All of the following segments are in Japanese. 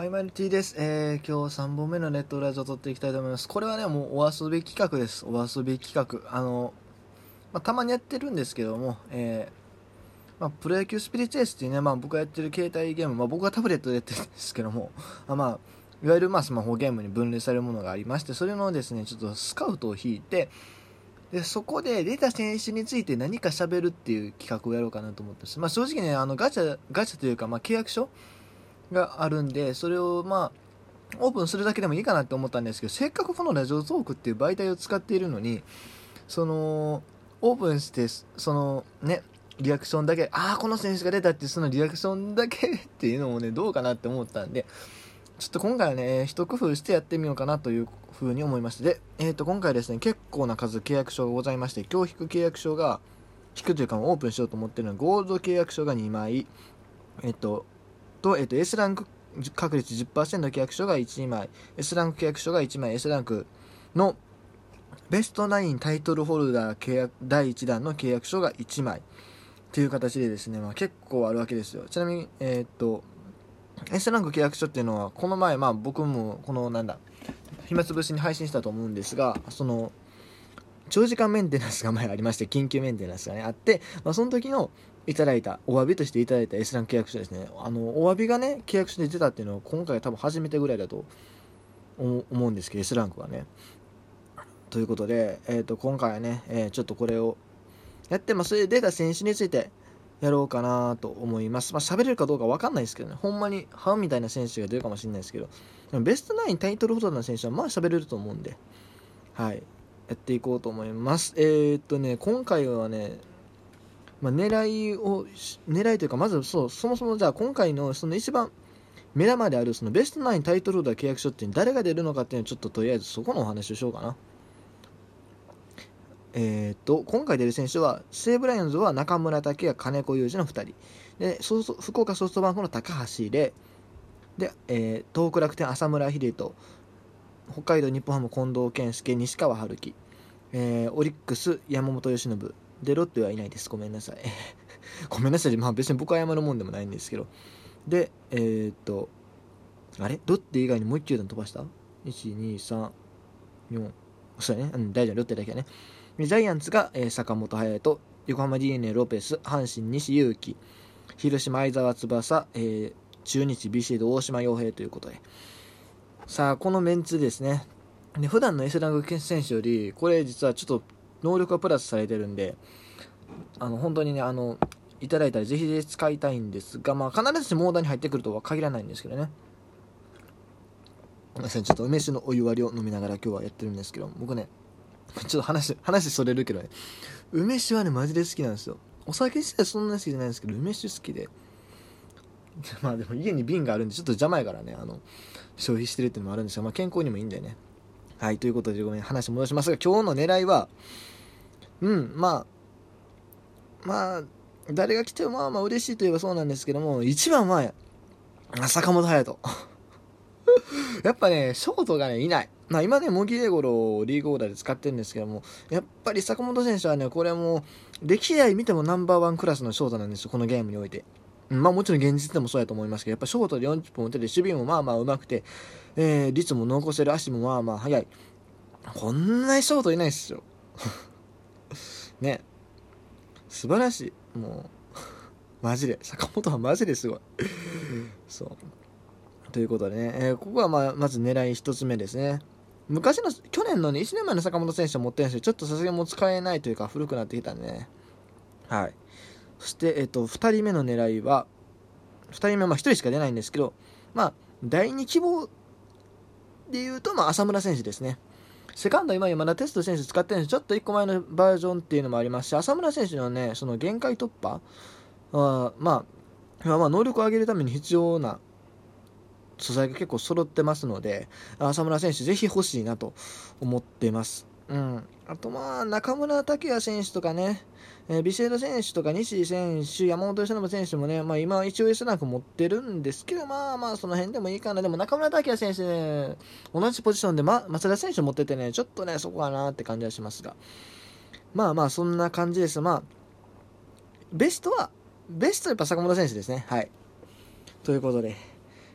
はい、マルティです。えー、今日3本目のネットラジオを撮っていきたいと思います。これはね、もうお遊び企画です。お遊び企画。あの、まあ、たまにやってるんですけども、えー、まあ、プロ野球スピリチュエスっていうね、まあ、僕がやってる携帯ゲーム、まあ、僕はタブレットでやってるんですけども、あまあ、いわゆるまあスマホゲームに分類されるものがありまして、それのですね、ちょっとスカウトを引いて、で、そこで出た選手について何か喋るっていう企画をやろうかなと思ってます。まあ、正直ね、あの、ガチャ、ガチャというか、まあ、契約書があるんで、それをまあ、オープンするだけでもいいかなって思ったんですけど、せっかくこのラジオトークっていう媒体を使っているのに、その、オープンして、そのね、リアクションだけ、ああ、この選手が出たってそのリアクションだけっていうのもね、どうかなって思ったんで、ちょっと今回はね、一工夫してやってみようかなというふうに思いまして、で、えっ、ー、と、今回ですね、結構な数契約書がございまして、今日引く契約書が、引くというかオープンしようと思ってるのは、ゴールド契約書が2枚、えっ、ー、と、と、えっ、と、S ランク確率10%の契約書が1枚、S ランク契約書が1枚、S ランクのベストナインタイトルホルダー契約第1弾の契約書が1枚とい。う形でですね、まあ、結構あるわけですよ。ちなみに、えー、っと、S ランク契約書っていうのは、この前、まあ僕も、このなんだ、暇つぶしに配信したと思うんですが、その、長時間メンテナンスが前ありまして、緊急メンテナンスがね、あって、まあ、その時の、いただいた、お詫びとしていただいた S ラン契約書ですね。あの、お詫びがね、契約書で出たっていうのは、今回多分初めてぐらいだと思うんですけど、S ランクはね。ということで、えっ、ー、と、今回はね、えー、ちょっとこれをやって、まあ、それで出た選手についてやろうかなと思います。まあ、喋れるかどうかわかんないですけどね、ほんまに、ハンみたいな選手が出るかもしれないですけど、でもベストナインタイトルホルダーの選手は、まあ喋れると思うんで、はい、やっていこうと思います。えー、っとね、今回はね、まあ、狙いを、狙いというか、まずそう、そもそもじゃあ今回のその一番目玉であるそのベストナインタイトルホルダー契約書って誰が出るのかっていうのをちょっととりあえずそこのお話をしようかな。えー、っと、今回出る選手は、西武ライオンズは中村拓也、金子裕二の2人。で、福岡ソフトバンクの高橋で、で、えー、東北楽天浅村秀人、北海道日本ハム近藤健介、西川春樹、えー、オリックス山本由伸、で、ロッテはいないです。ごめんなさい。ごめんなさい。まあ別に僕は謝るもんでもないんですけど。で、えー、っと、あれ？ロッテ以外にもう1球団飛ばした ?1、2、3、4、そうやね。うん、大丈夫。ロッテだけはね。ジャイアンツが、えー、坂本勇人、横浜 DeNA ロペス、阪神西勇輝、広島相澤翼、えー、中日ビシード大島洋平ということで。さあ、このメンツですね。で普段の S ランク選手より、これ実はちょっと能力がプラスされてるんで、あの、本当にね、あの、いただいたらぜひぜひ使いたいんですが、まあ、必ずしもオーダーに入ってくるとは限らないんですけどね。すみません、ちょっと梅酒のお湯割りを飲みながら今日はやってるんですけど、僕ね、ちょっと話、話それるけどね、梅酒はね、マジで好きなんですよ。お酒自体そんな好きじゃないんですけど、梅酒好きで。まあでも家に瓶があるんで、ちょっと邪魔やからね、あの、消費してるっていうのもあるんですが、まあ健康にもいいんだよね。はい、ということでごめん、話戻しますが、今日の狙いは、うん、まあ、まあ、誰が来てもまあまあ嬉しいといえばそうなんですけども、一番は、坂本勇人。やっぱね、ショートがね、いない。まあ今ね、茂木英五郎をリーグオーダーで使ってるんですけども、やっぱり坂本選手はね、これも、歴代見てもナンバーワンクラスのショートなんですよ、このゲームにおいて。まあもちろん現実でもそうやと思いますけど、やっぱショートで40分打てて、守備もまあまあ上手くて、えー、率も残せる足もまあまあ速い。こんなにショートいないっすよ。ね。素晴らしい。もう、マジで。坂本はマジですごい。そう。ということでね、えー、ここはまあ、まず狙い1つ目ですね。昔の、去年のね、1年前の坂本選手を持ってるんですけど、ちょっとさすがにもう使えないというか、古くなってきたんでね。はい。そして、えっ、ー、と、2人目の狙いは、2人目は1人しか出ないんですけど、まあ、第2希望で言うと、まあ、浅村選手ですね。セカンド今山田テスト選手使ってるんですちょっと1個前のバージョンっていうのもありますし、浅村選手のね、その限界突破は、まあ、まあ、能力を上げるために必要な素材が結構揃ってますので、浅村選手ぜひ欲しいなと思ってます。うん。あとまあ、中村拓也選手とかね、えー、ビシエド選手とか西選手、山本由伸選手もね、まあ今一応 S ランク持ってるんですけど、まあまあその辺でもいいかな。でも中村拓也選手ね、同じポジションで、ま、松田選手持っててね、ちょっとね、そこかなって感じはしますが。まあまあそんな感じです。まあ、ベストは、ベストはやっぱ坂本選手ですね。はい。ということで、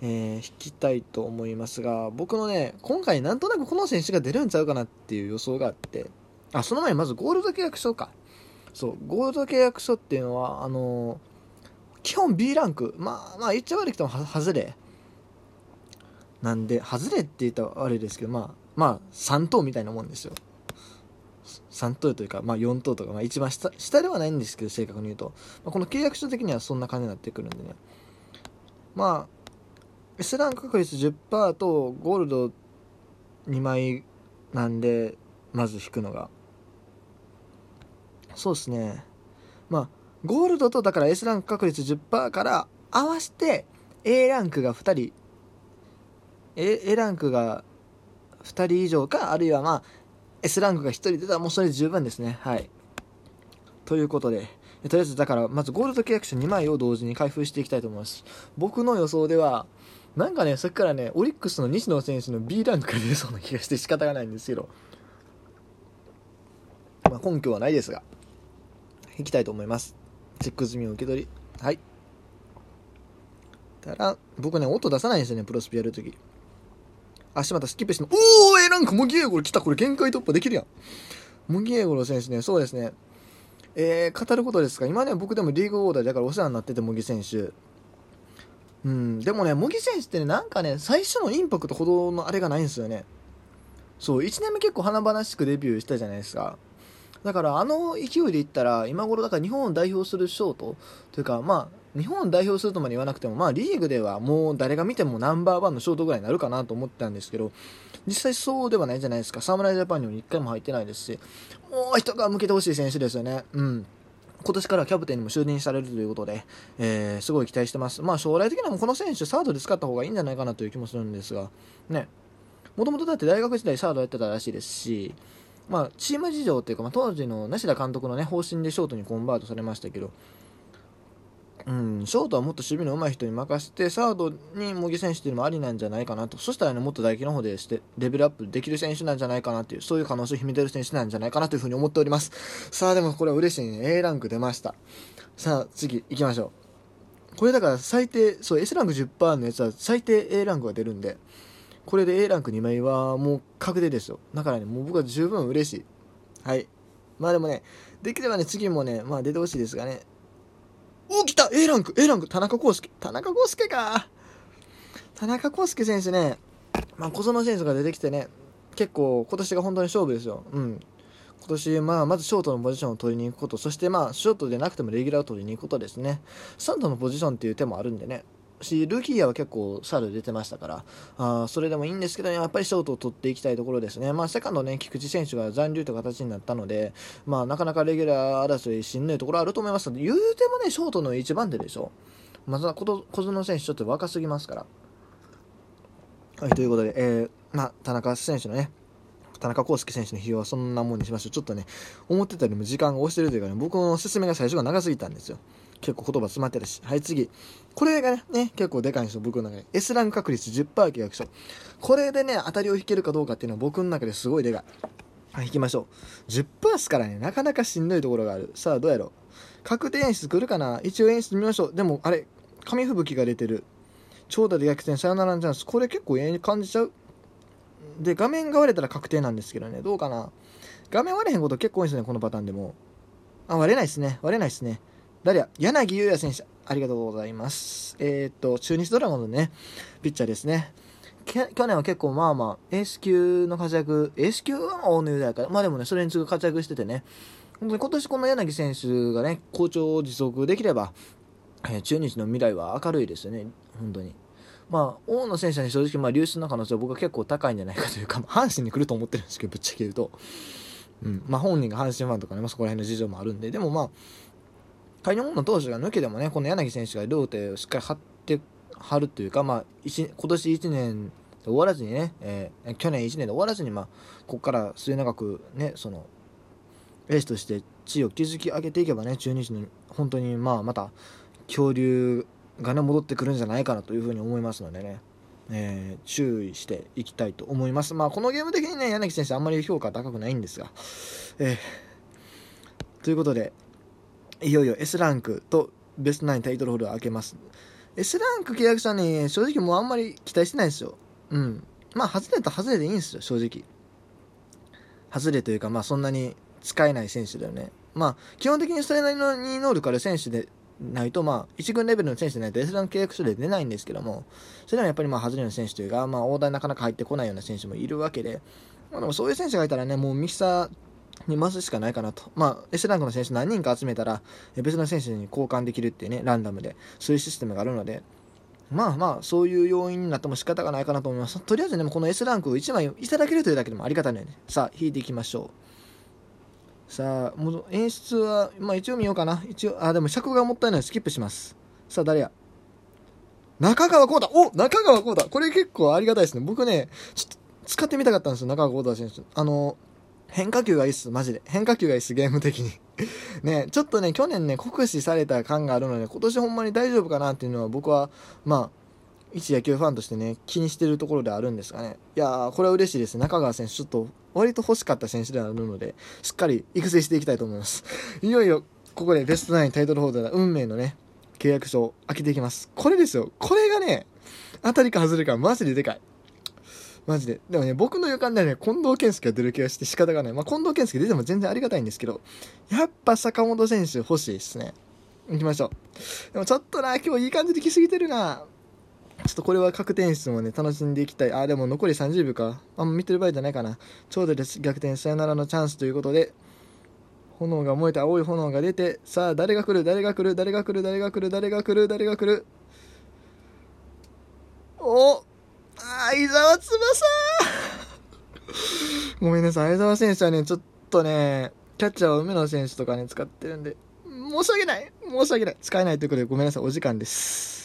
えー、引きたいと思いますが、僕のね、今回なんとなくこの選手が出るんちゃうかなっていう予想があって、あ、その前にまずゴールド契約書か。そう、ゴールド契約書っていうのは、あのー、基本 B ランク、まあ、まあ言っちゃ悪くても外れ。なんで、外れって言ったら悪いですけど、まあ、まあ、3等みたいなもんですよ。3等というか、まあ、4等とか、まあ、一番下下ではないんですけど正確に言うと、まあ、この契約書的にはそんな感じになってくるんでねまあ S ランク確率10%とゴールド2枚なんでまず引くのが。そうですね。まあゴールドとだから S ランク確率10%から合わせて A ランクが2人。A, A ランクが2人以上かあるいはまあ S ランクが1人出たらもうそれで十分ですね。はい。ということで。とりあえずだからまずゴールド契約者2枚を同時に開封していきたいと思います。僕の予想ではなんかね、さっきからね、オリックスの西野選手の B ランクが出そうな気がして仕方がないんですけど、まあ、根拠はないですが、いきたいと思います。チェック済みを受け取り。はい。たら、僕ね、音出さないんですよね、プロスピやるとき。足またスキップしても、おー !A ランクモギエゴロ来たこれ限界突破できるやん。モギエゴロ選手ね、そうですね。えー、語ることですが、今ね、僕でもリーグオーダーだからお世話になってて、茂木選手。うん、でもね、茂木選手ってね、なんかね、最初のインパクトほどのあれがないんですよね。そう、1年目結構華々しくデビューしたじゃないですか。だからあの勢いで言ったら、今頃だから日本を代表するショートというか、まあ、日本を代表するとまで言わなくても、まあ、リーグではもう誰が見てもナンバーワンのショートぐらいになるかなと思ってたんですけど、実際そうではないじゃないですか。侍ジャパンにも1回も入ってないですし、もう一皮向けてほしい選手ですよね。うん。今年からキャプテンにも就任されるということで、えー、すごい期待してます。まあ将来的にはこの選手サードで使った方がいいんじゃないかなという気もするんですが、ね。もともとだって大学時代サードやってたらしいですし、まあチーム事情というか、まあ、当時の梨田監督のね、方針でショートにコンバートされましたけど、うん、ショートはもっと守備の上手い人に任せて、サードに茂木選手っていうのもありなんじゃないかなと。そしたらね、もっと打撃の方でしてレベルアップできる選手なんじゃないかなっていう、そういう可能性を秘めてる選手なんじゃないかなというふうに思っております。さあ、でもこれは嬉しいね。A ランク出ました。さあ、次行きましょう。これだから最低、そう、S ランク10%のやつは最低 A ランクが出るんで、これで A ランク2枚はもう確定ですよ。だからね、もう僕は十分嬉しい。はい。まあでもね、できればね、次もね、まあ出てほしいですがね、起きた !A ランク !A ランク田中康介田中康介か田中康介選手ね、まあ、小園選手が出てきてね、結構今年が本当に勝負ですよ。うん。今年、まあ、まずショートのポジションを取りに行くこと、そしてまあ、ショートでなくてもレギュラーを取りに行くことですね。サンドのポジションっていう手もあるんでね。し、ルーキーは結構サル出てましたから、あそれでもいいんですけど、やっぱりショートを取っていきたいところですね。まあ、セカンドね、菊池選手が残留という形になったので、まあ、なかなかレギュラー争いしんどいところあると思いますので、言うてもね、ショートの一番手でしょ。まずは小園選手ちょっと若すぎますから。はい、ということで、えー、まあ、田中選手のね、田中康介選手の費用はそんなもんにしましょう。ちょっとね、思ってたよりも時間が押してるというかね、僕の説明が最初が長すぎたんですよ。結構言葉詰まってるし。はい、次。これがね、結構でかいんですよ、僕の中で。S ランク確率10%契約書。これでね、当たりを引けるかどうかっていうのは僕の中ですごいでかい。はい、引きましょう。10%ですからね、なかなかしんどいところがある。さあ、どうやろう。確定演出来るかな？一応演出見ましょう。でも、あれ、紙吹雪が出てる。長打で逆転、サヨナラのチャンス。これ結構ええ感じちゃう？で、画面が割れたら確定なんですけどね、どうかな？画面割れへんこと結構多いですね、このパターンでも。あ、割れないですね。割れないですね。誰や？柳優也選手、ありがとうございます。えー、っと、中日ドラゴンのね、ピッチャーですね。去年は結構まあまあ、エース級の活躍、エース級は大野雄大から、まあでもね、それに次ぐ活躍しててね、本当に今年この柳選手がね、好調を持続できれば、えー、中日の未来は明るいですよね、本当に。まあ、大野選手に正直、まあ、流出の可能性は僕は結構高いんじゃないかというか、阪神に来ると思ってるんですけど、ぶっちゃけ言うと。うん。まあ、本人が阪神ファンとかね、まあ、そこら辺の事情もあるんで、でもまあ、仮にの投手が抜けてもね、この柳選手が両手をしっかり張って張るというか、まあ、今年1年で終わらずにね、えー、去年1年で終わらずに、まあ、ここから末永くね、その、エースとして地位を築き上げていけばね、中日に本当に、まあ、また、恐竜がね、戻ってくるんじゃないかなというふうに思いますのでね、えー、注意していきたいと思います。まあ、このゲーム的にね、柳選手あんまり評価高くないんですが、えー、ということで、いよいよ S ランクとベストナインタイトルホルダー開けます。S ランク契約者に正直もうあんまり期待してないですよ。うん。まあ、外れた外れでいいんですよ、正直。外れというか、まあ、そんなに使えない選手だよね。まあ、基本的にそれなりの能力ある選手でないと、まあ、1軍レベルの選手でないと S ランク契約書で出ないんですけども、それでもやっぱりまあ、外れの選手というか、まあ、大台なかなか入ってこないような選手もいるわけで、まあ、でもそういう選手がいたらね、もうミキサーに回すしかないかなと。まあ、S ランクの選手何人か集めたら、別の選手に交換できるっていうね、ランダムで、そういうシステムがあるので、まあまあ、そういう要因になっても仕方がないかなと思います。とりあえずね、この S ランクを1枚いただけるというだけでもありがたいので、ね、さあ、引いていきましょう。さあ、もう演出は、まあ一応見ようかな。一応、あ、でも尺がもったいないのでスキップします。さあ、誰や？中川幸太お中川幸太これ結構ありがたいですね。僕ね、ちょっと使ってみたかったんですよ、中川幸太選手。あの、変化球がいいっす、マジで。変化球がいいっす、ゲーム的に。ね、ちょっとね、去年ね、酷使された感があるので、今年ほんまに大丈夫かなっていうのは僕は、まあ、一野球ファンとしてね、気にしてるところであるんですがね。いやー、これは嬉しいです。中川選手、ちょっと、割と欲しかった選手であるので、しっかり育成していきたいと思います。いよいよ、ここでベストナインタイトルホルダー、運命のね、契約書を開けていきます。これですよ。これがね、当たりか外れか、マジででかい。マジで。でもね、僕の予感ではね、近藤健介が出る気がして仕方がない。まあ、近藤健介出ても全然ありがたいんですけど、やっぱ坂本選手欲しいですね。行きましょう。でもちょっとな、今日いい感じで来すぎてるな。ちょっとこれは確定演出もね、楽しんでいきたい。あ、でも残り30秒か。あんま見てる場合じゃないかな。ちょうどです。逆転サヨナラのチャンスということで、炎が燃えて青い炎が出て、さあ、誰が来る？誰が来る？誰が来る？誰が来る？誰が来る？誰が来る？お相沢翼ごめんなさい。相沢選手はね、ちょっとね、キャッチャーは梅野選手とかね、使ってるんで、申し訳ない申し訳ない使えないということでごめんなさい。お時間です。